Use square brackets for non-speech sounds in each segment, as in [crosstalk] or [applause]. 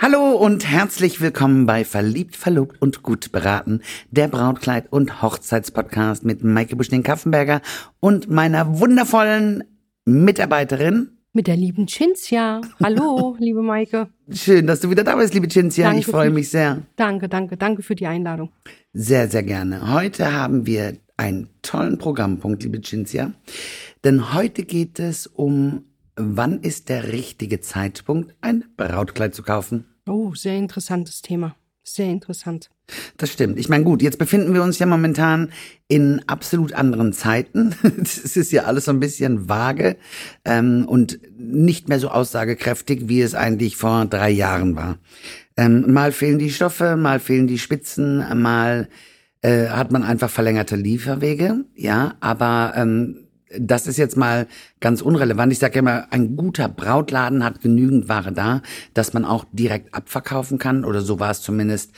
Hallo und herzlich willkommen bei Verliebt, Verlobt und Gut beraten, der Brautkleid- und Hochzeitspodcast mit Maike Buschning-Kaffenberger und meiner wundervollen Mitarbeiterin. Mit der lieben Cinzia. Hallo, [laughs] liebe Maike. Schön, dass du wieder da bist, liebe Cinzia. Danke ich freue mich sehr. Danke, danke, danke für die Einladung. Sehr, sehr gerne. Heute haben wir einen tollen Programmpunkt, liebe Cinzia. Denn heute geht es um, wann ist der richtige Zeitpunkt, ein Brautkleid zu kaufen. Oh, sehr interessantes Thema. Sehr interessant. Das stimmt. Ich meine, gut, jetzt befinden wir uns ja momentan in absolut anderen Zeiten. [laughs] Es ist ja alles so ein bisschen vage ähm, und nicht mehr so aussagekräftig, wie es eigentlich vor drei Jahren war. Ähm, mal fehlen die Stoffe, mal fehlen die Spitzen, mal äh, hat man einfach verlängerte Lieferwege. Ja, aber ähm, das ist jetzt mal ganz unrelevant. Ich sage immer, ein guter Brautladen hat genügend Ware da, dass man auch direkt abverkaufen kann. Oder so war es zumindest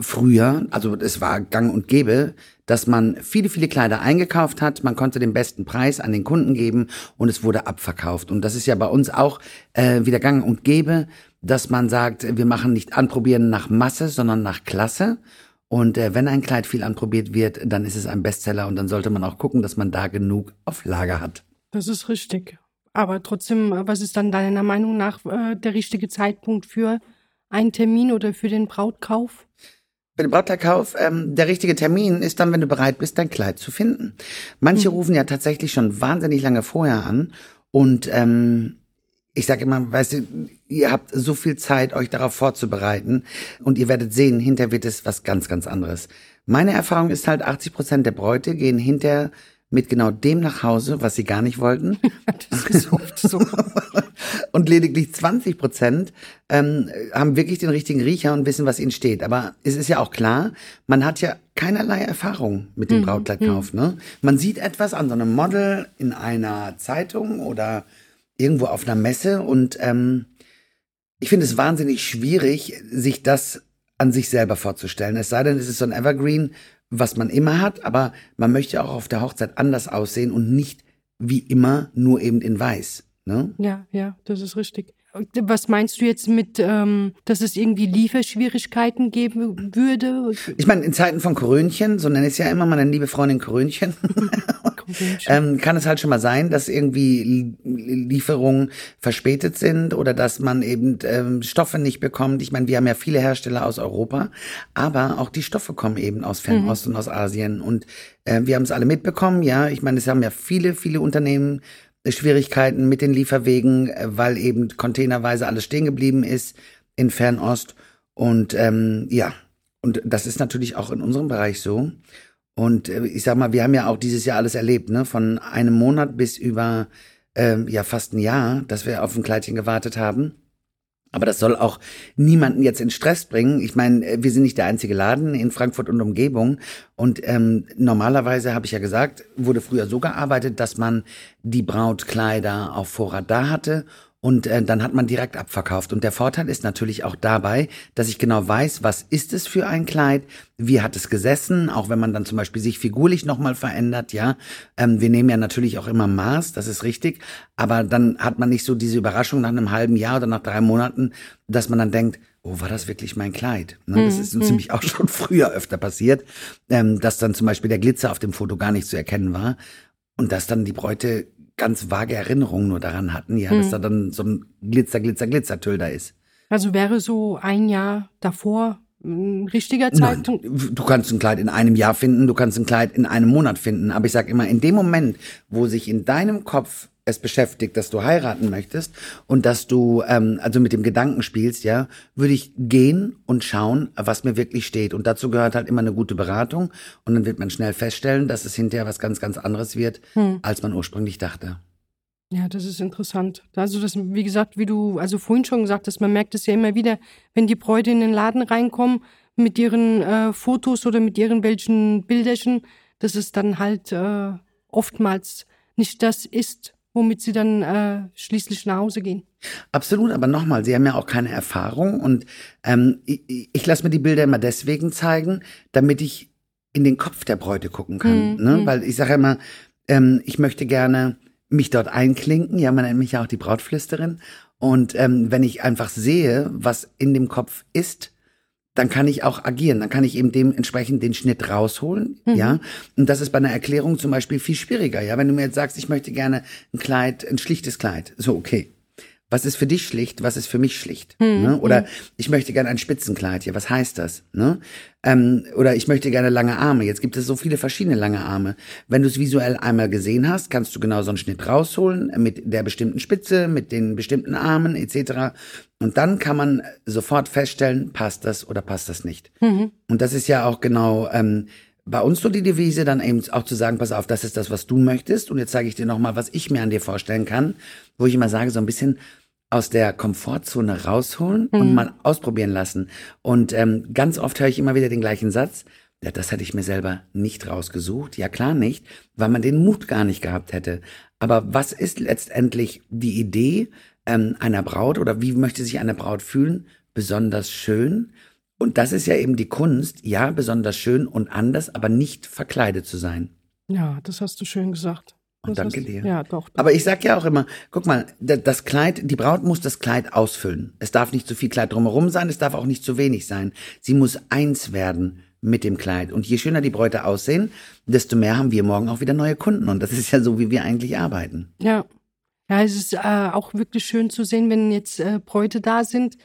früher. Also es war gang und gäbe, dass man viele, viele Kleider eingekauft hat. Man konnte den besten Preis an den Kunden geben und es wurde abverkauft. Und das ist ja bei uns auch äh, wieder gang und gäbe, dass man sagt, wir machen nicht Anprobieren nach Masse, sondern nach Klasse. Und äh, wenn ein Kleid viel anprobiert wird, dann ist es ein Bestseller und dann sollte man auch gucken, dass man da genug auf Lager hat. Das ist richtig. Aber trotzdem, äh, was ist dann deiner Meinung nach äh, der richtige Zeitpunkt für einen Termin oder für den Brautkauf? Für den Brautkleidkauf, ähm, der richtige Termin ist dann, wenn du bereit bist, dein Kleid zu finden. Manche rufen ja tatsächlich schon wahnsinnig lange vorher an und ähm, ich sage immer, weißt du, ihr habt so viel Zeit, euch darauf vorzubereiten und ihr werdet sehen, hinter wird es was ganz, ganz anderes. Meine Erfahrung ist halt, 80 Prozent der Bräute gehen hinter mit genau dem nach Hause, was sie gar nicht wollten. Das ist oft so. [laughs] und lediglich 20 Prozent ähm, haben wirklich den richtigen Riecher und wissen, was ihnen steht. Aber es ist ja auch klar, man hat ja keinerlei Erfahrung mit dem Brautkleidkauf. Ne? Man sieht etwas an so einem Model in einer Zeitung oder irgendwo auf einer Messe und ähm, ich finde es wahnsinnig schwierig, sich das an sich selber vorzustellen. Es sei denn, es ist so ein Evergreen, was man immer hat, aber man möchte auch auf der Hochzeit anders aussehen und nicht wie immer nur eben in weiß. Ne? Ja, ja, das ist richtig. Was meinst du jetzt mit, ähm, dass es irgendwie Lieferschwierigkeiten geben würde? Ich meine, in Zeiten von Korönchen, so nenne ich es ja immer meine liebe Freundin Korönchen, [laughs] ähm, kann es halt schon mal sein, dass irgendwie Lie- Lieferungen verspätet sind oder dass man eben ähm, Stoffe nicht bekommt. Ich meine, wir haben ja viele Hersteller aus Europa, aber auch die Stoffe kommen eben aus Fernost und aus Asien und äh, wir haben es alle mitbekommen. Ja, ich meine, es haben ja viele, viele Unternehmen äh, Schwierigkeiten mit den Lieferwegen, äh, weil eben containerweise alles stehen geblieben ist in Fernost und ähm, ja, und das ist natürlich auch in unserem Bereich so. Und äh, ich sag mal, wir haben ja auch dieses Jahr alles erlebt, ne? Von einem Monat bis über ähm, ja fast ein Jahr, dass wir auf ein Kleidchen gewartet haben. Aber das soll auch niemanden jetzt in Stress bringen. Ich meine, äh, wir sind nicht der einzige Laden in Frankfurt und Umgebung. Und ähm, normalerweise, habe ich ja gesagt, wurde früher so gearbeitet, dass man die Brautkleider auf Vorrat da hatte und äh, dann hat man direkt abverkauft. Und der Vorteil ist natürlich auch dabei, dass ich genau weiß, was ist es für ein Kleid, wie hat es gesessen, auch wenn man dann zum Beispiel sich figurlich nochmal verändert, ja. Ähm, wir nehmen ja natürlich auch immer Maß, das ist richtig, aber dann hat man nicht so diese Überraschung nach einem halben Jahr oder nach drei Monaten, dass man dann denkt, oh, war das wirklich mein Kleid? Ne, das ist uns nämlich auch [laughs] schon früher öfter passiert, ähm, dass dann zum Beispiel der Glitzer auf dem Foto gar nicht zu erkennen war und dass dann die Bräute ganz vage Erinnerungen nur daran hatten, ja, dass da dann so ein Glitzer, Glitzer, Glitzertüll da ist. Also wäre so ein Jahr davor ein richtiger Nein, Zeitpunkt? du kannst ein Kleid in einem Jahr finden, du kannst ein Kleid in einem Monat finden, aber ich sag immer, in dem Moment, wo sich in deinem Kopf es beschäftigt, dass du heiraten möchtest und dass du ähm, also mit dem Gedanken spielst, ja, würde ich gehen und schauen, was mir wirklich steht. Und dazu gehört halt immer eine gute Beratung und dann wird man schnell feststellen, dass es hinterher was ganz, ganz anderes wird, als man ursprünglich dachte. Ja, das ist interessant. Also das, wie gesagt, wie du also vorhin schon gesagt hast, man merkt es ja immer wieder, wenn die Bräute in den Laden reinkommen mit ihren äh, Fotos oder mit irgendwelchen Bilderchen, dass es dann halt äh, oftmals nicht das ist, womit sie dann äh, schließlich nach Hause gehen. Absolut, aber nochmal, Sie haben ja auch keine Erfahrung und ähm, ich, ich lasse mir die Bilder immer deswegen zeigen, damit ich in den Kopf der Bräute gucken kann. Mhm, Ne? Weil ich sage immer, ähm, ich möchte gerne mich dort einklinken. Ja, man nennt mich ja auch die Brautflüsterin. Und ähm, wenn ich einfach sehe, was in dem Kopf ist, dann kann ich auch agieren. Dann kann ich eben dementsprechend den Schnitt rausholen, mhm. ja. Und das ist bei einer Erklärung zum Beispiel viel schwieriger, ja. Wenn du mir jetzt sagst, ich möchte gerne ein Kleid, ein schlichtes Kleid, so okay was ist für dich schlicht, was ist für mich schlicht. Hm, ne? Oder hm. ich möchte gerne ein Spitzenkleid, ja, was heißt das? Ne? Ähm, oder ich möchte gerne lange Arme. Jetzt gibt es so viele verschiedene lange Arme. Wenn du es visuell einmal gesehen hast, kannst du genau so einen Schnitt rausholen mit der bestimmten Spitze, mit den bestimmten Armen etc. Und dann kann man sofort feststellen, passt das oder passt das nicht. Mhm. Und das ist ja auch genau ähm, bei uns so die Devise, dann eben auch zu sagen, pass auf, das ist das, was du möchtest. Und jetzt zeige ich dir nochmal, was ich mir an dir vorstellen kann, wo ich immer sage, so ein bisschen aus der Komfortzone rausholen mhm. und mal ausprobieren lassen. Und ähm, ganz oft höre ich immer wieder den gleichen Satz. Ja, das hätte ich mir selber nicht rausgesucht. Ja, klar nicht, weil man den Mut gar nicht gehabt hätte. Aber was ist letztendlich die Idee ähm, einer Braut oder wie möchte sich eine Braut fühlen? Besonders schön. Und das ist ja eben die Kunst, ja, besonders schön und anders, aber nicht verkleidet zu sein. Ja, das hast du schön gesagt. Und danke dir. Ja, doch, doch. Aber ich sag ja auch immer, guck mal, das Kleid, die Braut muss das Kleid ausfüllen. Es darf nicht zu viel Kleid drumherum sein, es darf auch nicht zu wenig sein. Sie muss eins werden mit dem Kleid. Und je schöner die Bräute aussehen, desto mehr haben wir morgen auch wieder neue Kunden. Und das ist ja so, wie wir eigentlich arbeiten. Ja. Ja, es ist äh, auch wirklich schön zu sehen, wenn jetzt äh, Bräute da sind,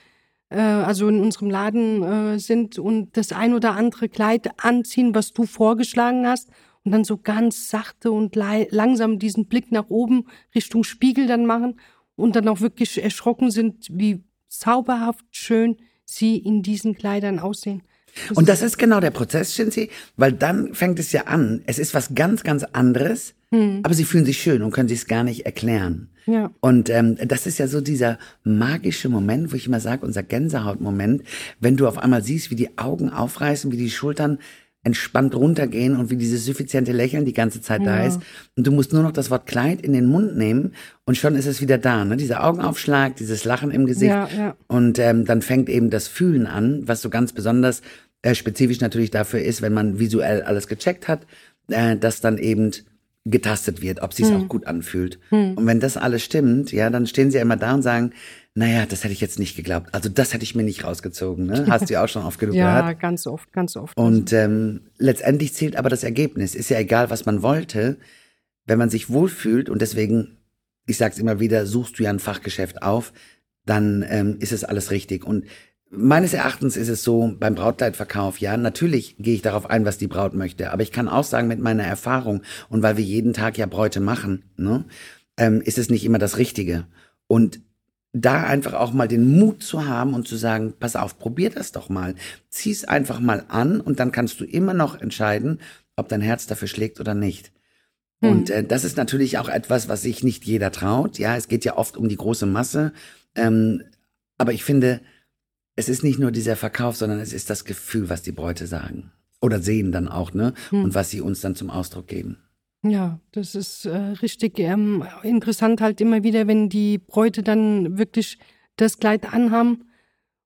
äh, also in unserem Laden äh, sind und das ein oder andere Kleid anziehen, was du vorgeschlagen hast und dann so ganz sachte und langsam diesen Blick nach oben Richtung Spiegel dann machen und dann auch wirklich erschrocken sind, wie zauberhaft schön sie in diesen Kleidern aussehen. Das und das ist genau der Prozess, Shinzi, weil dann fängt es ja an. Es ist was ganz, ganz anderes, hm. aber sie fühlen sich schön und können sich es gar nicht erklären. Ja. Und ähm, das ist ja so dieser magische Moment, wo ich immer sage, unser Gänsehautmoment, wenn du auf einmal siehst, wie die Augen aufreißen, wie die Schultern entspannt runtergehen und wie dieses suffiziente Lächeln die ganze Zeit ja. da ist. Und du musst nur noch das Wort Kleid in den Mund nehmen und schon ist es wieder da. Ne? Dieser Augenaufschlag, dieses Lachen im Gesicht. Ja, ja. Und ähm, dann fängt eben das Fühlen an, was so ganz besonders äh, spezifisch natürlich dafür ist, wenn man visuell alles gecheckt hat, äh, dass dann eben getastet wird, ob sie es hm. auch gut anfühlt. Hm. Und wenn das alles stimmt, ja, dann stehen sie ja immer da und sagen, naja, das hätte ich jetzt nicht geglaubt. Also das hätte ich mir nicht rausgezogen. Ne? Hast du ja auch schon oft genug ja, gehört. Ja, ganz oft, ganz oft. Und ähm, letztendlich zählt aber das Ergebnis. Ist ja egal, was man wollte. Wenn man sich wohlfühlt und deswegen, ich sag's immer wieder, suchst du ja ein Fachgeschäft auf, dann ähm, ist es alles richtig. Und meines Erachtens ist es so beim Brautkleidverkauf, ja, natürlich gehe ich darauf ein, was die Braut möchte. Aber ich kann auch sagen, mit meiner Erfahrung und weil wir jeden Tag ja Bräute machen, ne, ähm, ist es nicht immer das Richtige. Und da einfach auch mal den Mut zu haben und zu sagen, pass auf, probier das doch mal. Zieh's einfach mal an und dann kannst du immer noch entscheiden, ob dein Herz dafür schlägt oder nicht. Hm. Und äh, das ist natürlich auch etwas, was sich nicht jeder traut. Ja, es geht ja oft um die große Masse. Ähm, aber ich finde, es ist nicht nur dieser Verkauf, sondern es ist das Gefühl, was die Bräute sagen. Oder sehen dann auch, ne? Hm. Und was sie uns dann zum Ausdruck geben. Ja, das ist äh, richtig ähm, interessant halt immer wieder, wenn die Bräute dann wirklich das Kleid anhaben,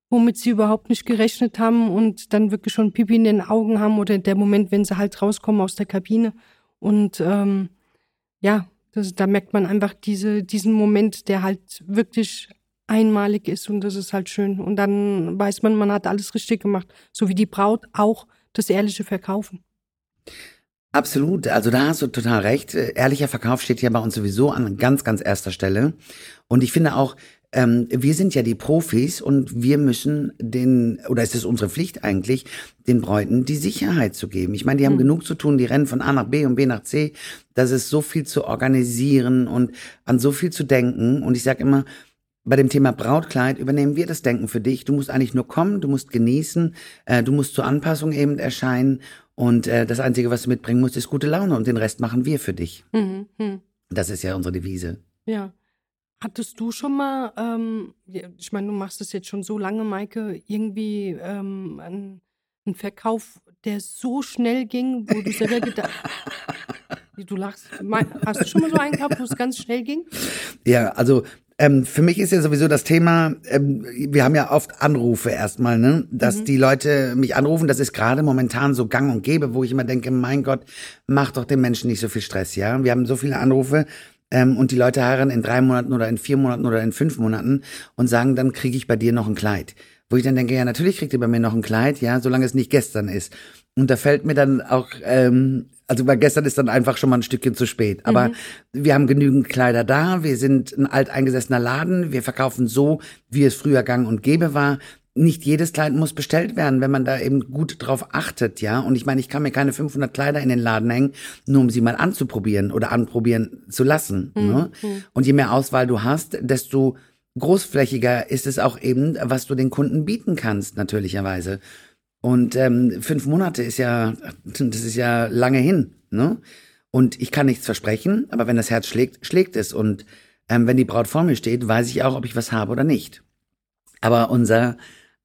womit sie überhaupt nicht gerechnet haben und dann wirklich schon Pipi in den Augen haben oder der Moment, wenn sie halt rauskommen aus der Kabine. Und ähm, ja, das, da merkt man einfach diese, diesen Moment, der halt wirklich einmalig ist und das ist halt schön. Und dann weiß man, man hat alles richtig gemacht. So wie die Braut auch das ehrliche Verkaufen. Absolut, also da hast du total recht. Ehrlicher Verkauf steht ja bei uns sowieso an ganz, ganz erster Stelle. Und ich finde auch, ähm, wir sind ja die Profis und wir müssen den, oder ist es unsere Pflicht eigentlich, den Bräuten die Sicherheit zu geben. Ich meine, die haben mhm. genug zu tun, die rennen von A nach B und B nach C. Das ist so viel zu organisieren und an so viel zu denken. Und ich sage immer, bei dem Thema Brautkleid übernehmen wir das Denken für dich. Du musst eigentlich nur kommen, du musst genießen, äh, du musst zur Anpassung eben erscheinen und äh, das Einzige, was du mitbringen musst, ist gute Laune und den Rest machen wir für dich. Mhm, mh. Das ist ja unsere Devise. Ja. Hattest du schon mal, ähm, ich meine, du machst das jetzt schon so lange, Maike, irgendwie ähm, einen, einen Verkauf, der so schnell ging, wo du selber gedacht [laughs] Du lachst. Hast du schon mal so einen gehabt, wo es ganz schnell ging? Ja, also ähm, für mich ist ja sowieso das Thema, ähm, wir haben ja oft Anrufe erstmal, ne? Dass mhm. die Leute mich anrufen, das ist gerade momentan so gang und gäbe, wo ich immer denke, mein Gott, mach doch den Menschen nicht so viel Stress, ja? Wir haben so viele Anrufe ähm, und die Leute heiraten in drei Monaten oder in vier Monaten oder in fünf Monaten und sagen, dann kriege ich bei dir noch ein Kleid. Wo ich dann denke, ja, natürlich kriegt ihr bei mir noch ein Kleid, ja, solange es nicht gestern ist. Und da fällt mir dann auch, ähm, also weil gestern ist dann einfach schon mal ein Stückchen zu spät. Aber mhm. wir haben genügend Kleider da, wir sind ein alteingesessener Laden, wir verkaufen so, wie es früher gang und gäbe war nicht jedes Kleid muss bestellt werden, wenn man da eben gut drauf achtet, ja. Und ich meine, ich kann mir keine 500 Kleider in den Laden hängen, nur um sie mal anzuprobieren oder anprobieren zu lassen. Mhm. Ne? Und je mehr Auswahl du hast, desto großflächiger ist es auch eben, was du den Kunden bieten kannst, natürlicherweise. Und ähm, fünf Monate ist ja, das ist ja lange hin, ne? Und ich kann nichts versprechen, aber wenn das Herz schlägt, schlägt es. Und ähm, wenn die Braut vor mir steht, weiß ich auch, ob ich was habe oder nicht. Aber unser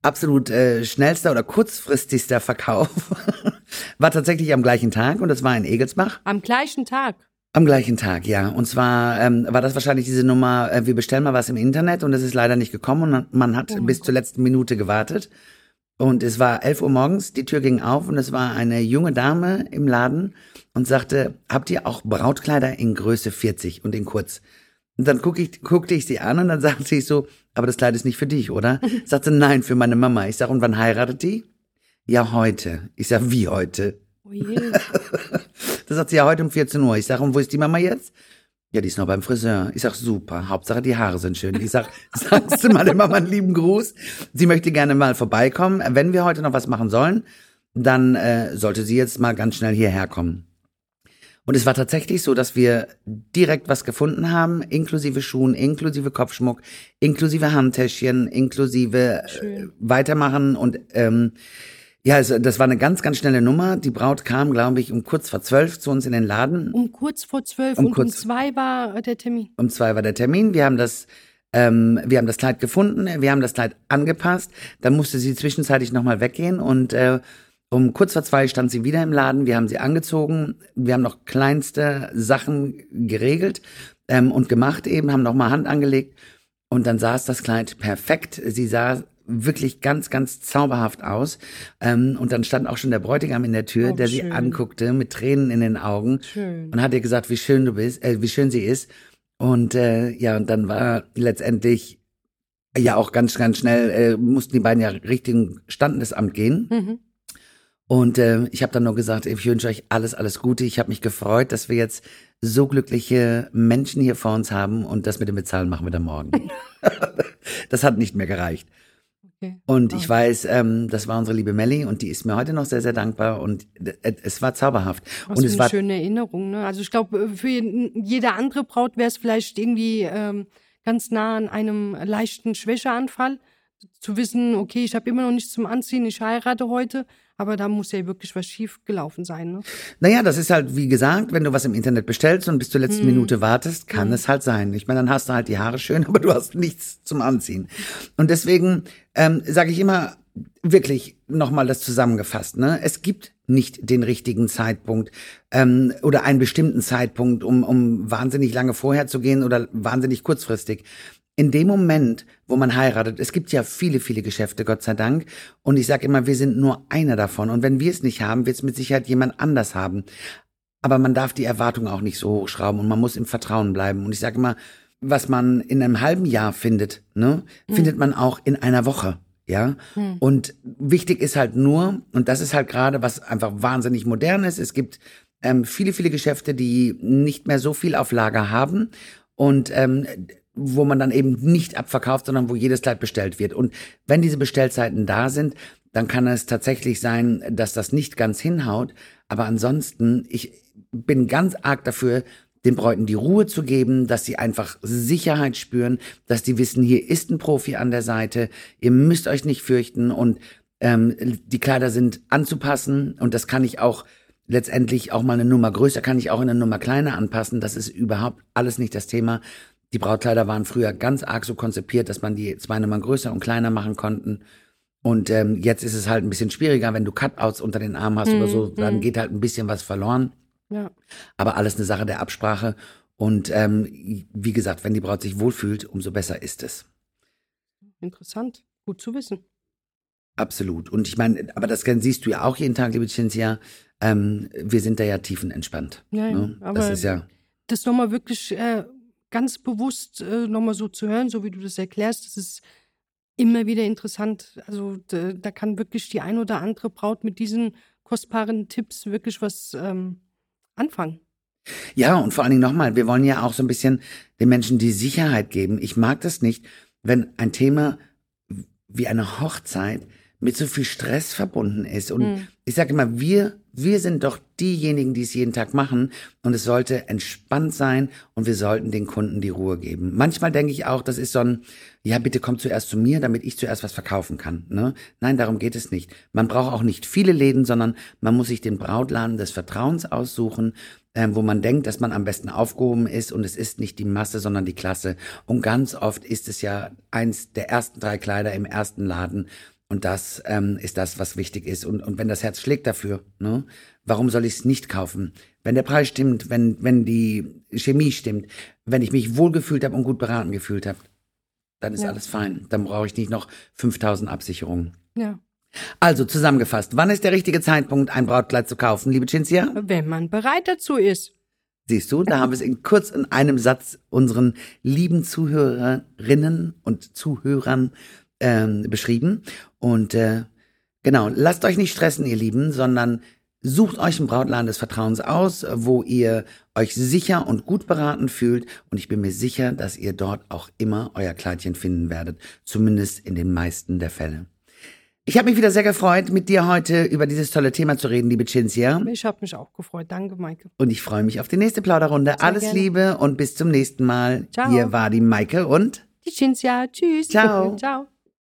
absolut äh, schnellster oder kurzfristigster Verkauf [laughs] war tatsächlich am gleichen Tag und das war in Egelsbach. Am gleichen Tag? Am gleichen Tag, ja. Und zwar ähm, war das wahrscheinlich diese Nummer, äh, wir bestellen mal was im Internet und es ist leider nicht gekommen und man hat oh bis Gott. zur letzten Minute gewartet. Und es war 11 Uhr morgens, die Tür ging auf und es war eine junge Dame im Laden und sagte, habt ihr auch Brautkleider in Größe 40 und in kurz? Und dann guck ich, guckte ich sie an und dann [laughs] sagte sie so, aber das Kleid ist nicht für dich, oder? [laughs] Sagte, nein, für meine Mama. Ich sag, und wann heiratet die? Ja, heute. Ich sag, wie heute? Oh je. [laughs] das sagt sie ja heute um 14 Uhr. Ich sag, und wo ist die Mama jetzt? Ja, die ist noch beim Friseur. Ich sag, super. Hauptsache, die Haare sind schön. Ich sag, [laughs] sagst du mal der Mama einen lieben Gruß? Sie möchte gerne mal vorbeikommen. Wenn wir heute noch was machen sollen, dann äh, sollte sie jetzt mal ganz schnell hierher kommen. Und es war tatsächlich so, dass wir direkt was gefunden haben, inklusive Schuhen, inklusive Kopfschmuck, inklusive Handtäschchen, inklusive äh, Weitermachen und ähm, ja, also das war eine ganz, ganz schnelle Nummer. Die Braut kam, glaube ich, um kurz vor zwölf zu uns in den Laden. Um kurz vor zwölf um und kurz, um zwei war der Termin. Um zwei war der Termin. Wir haben das ähm, wir haben das Kleid gefunden, wir haben das Kleid angepasst. Dann musste sie zwischenzeitlich nochmal weggehen und äh, um kurz vor zwei stand sie wieder im Laden. Wir haben sie angezogen. Wir haben noch kleinste Sachen geregelt ähm, und gemacht eben, haben noch mal Hand angelegt. Und dann saß das Kleid perfekt. Sie sah wirklich ganz, ganz zauberhaft aus. Ähm, und dann stand auch schon der Bräutigam in der Tür, oh, der schön. sie anguckte mit Tränen in den Augen schön. und hat ihr gesagt, wie schön du bist, äh, wie schön sie ist. Und äh, ja, und dann war letztendlich ja auch ganz, ganz schnell äh, mussten die beiden ja richtigen Standesamt gehen. Mhm. Und äh, ich habe dann nur gesagt, ich wünsche euch alles, alles Gute. Ich habe mich gefreut, dass wir jetzt so glückliche Menschen hier vor uns haben und das mit dem Bezahlen machen wir dann morgen. [laughs] das hat nicht mehr gereicht. Okay. Und ich weiß, ähm, das war unsere liebe Melli und die ist mir heute noch sehr, sehr dankbar und äh, es war zauberhaft. Was und es eine war schöne Erinnerung. Ne? Also ich glaube, für jede andere Braut wäre es vielleicht irgendwie ähm, ganz nah an einem leichten Schwächeanfall zu wissen, okay, ich habe immer noch nichts zum Anziehen, ich heirate heute, aber da muss ja wirklich was schief gelaufen sein. Ne? Naja, das ist halt, wie gesagt, wenn du was im Internet bestellst und bis zur letzten hm. Minute wartest, kann hm. es halt sein. Ich meine, dann hast du halt die Haare schön, [laughs] aber du hast nichts zum Anziehen. Und deswegen ähm, sage ich immer, wirklich nochmal das zusammengefasst. Ne? Es gibt nicht den richtigen Zeitpunkt ähm, oder einen bestimmten Zeitpunkt, um, um wahnsinnig lange vorher zu gehen oder wahnsinnig kurzfristig in dem Moment, wo man heiratet, es gibt ja viele, viele Geschäfte, Gott sei Dank. Und ich sage immer, wir sind nur einer davon. Und wenn wir es nicht haben, wird es mit Sicherheit jemand anders haben. Aber man darf die Erwartung auch nicht so hochschrauben und man muss im Vertrauen bleiben. Und ich sage immer, was man in einem halben Jahr findet, ne, mhm. findet man auch in einer Woche. Ja, mhm. und wichtig ist halt nur, und das ist halt gerade, was einfach wahnsinnig modern ist, es gibt ähm, viele, viele Geschäfte, die nicht mehr so viel auf Lager haben und ähm, wo man dann eben nicht abverkauft, sondern wo jedes Kleid bestellt wird. Und wenn diese Bestellzeiten da sind, dann kann es tatsächlich sein, dass das nicht ganz hinhaut. Aber ansonsten, ich bin ganz arg dafür, den Bräuten die Ruhe zu geben, dass sie einfach Sicherheit spüren, dass die wissen, hier ist ein Profi an der Seite, ihr müsst euch nicht fürchten und ähm, die Kleider sind anzupassen und das kann ich auch letztendlich auch mal eine Nummer größer, kann ich auch in eine Nummer kleiner anpassen. Das ist überhaupt alles nicht das Thema. Die Brautkleider waren früher ganz arg so konzipiert, dass man die zwei Nummern größer und kleiner machen konnten. Und ähm, jetzt ist es halt ein bisschen schwieriger, wenn du Cutouts unter den Armen hast mm, oder so, mhm, dann mm. geht halt ein bisschen was verloren. Ja. Aber alles eine Sache der Absprache. Und ähm, wie gesagt, wenn die Braut sich wohlfühlt, umso besser ist es. Interessant, gut zu wissen. Absolut. Und ich meine, aber das siehst du ja auch jeden Tag, liebe Cinzia. Ähm, wir sind da ja tiefenentspannt. Ja, ne? aber das ist ja das nochmal wirklich äh, ganz bewusst äh, nochmal so zu hören, so wie du das erklärst, das ist immer wieder interessant. Also da, da kann wirklich die ein oder andere Braut mit diesen kostbaren Tipps wirklich was ähm, anfangen. Ja, und vor allen Dingen nochmal, wir wollen ja auch so ein bisschen den Menschen die Sicherheit geben. Ich mag das nicht, wenn ein Thema wie eine Hochzeit mit so viel Stress verbunden ist. Und mhm. Ich sage immer, wir, wir sind doch diejenigen, die es jeden Tag machen. Und es sollte entspannt sein und wir sollten den Kunden die Ruhe geben. Manchmal denke ich auch, das ist so ein, ja, bitte komm zuerst zu mir, damit ich zuerst was verkaufen kann. Ne? Nein, darum geht es nicht. Man braucht auch nicht viele Läden, sondern man muss sich den Brautladen des Vertrauens aussuchen äh, wo man denkt, dass man am besten aufgehoben ist und es ist nicht die Masse, sondern die Klasse. Und ganz oft ist es ja eins der ersten drei Kleider im ersten Laden. Und das ähm, ist das, was wichtig ist. Und, und wenn das Herz schlägt dafür, ne, warum soll ich es nicht kaufen? Wenn der Preis stimmt, wenn, wenn die Chemie stimmt, wenn ich mich wohlgefühlt habe und gut beraten gefühlt habe, dann ist ja. alles fein. Dann brauche ich nicht noch 5000 Absicherungen. Ja. Also zusammengefasst, wann ist der richtige Zeitpunkt, ein Brautkleid zu kaufen, liebe Cinzia? Wenn man bereit dazu ist. Siehst du, da haben wir es in kurz in einem Satz unseren lieben Zuhörerinnen und Zuhörern ähm, beschrieben. Und äh, genau, lasst euch nicht stressen, ihr Lieben, sondern sucht euch einen Brautladen des Vertrauens aus, wo ihr euch sicher und gut beraten fühlt. Und ich bin mir sicher, dass ihr dort auch immer euer Kleidchen finden werdet, zumindest in den meisten der Fälle. Ich habe mich wieder sehr gefreut, mit dir heute über dieses tolle Thema zu reden, liebe Cinzia. Ich habe mich auch gefreut. Danke, Maike. Und ich freue mich auf die nächste Plauderrunde. Sehr Alles gerne. Liebe und bis zum nächsten Mal. Ciao. Hier war die Maike und die Cinzia. Tschüss. Ciao. [laughs] Ciao.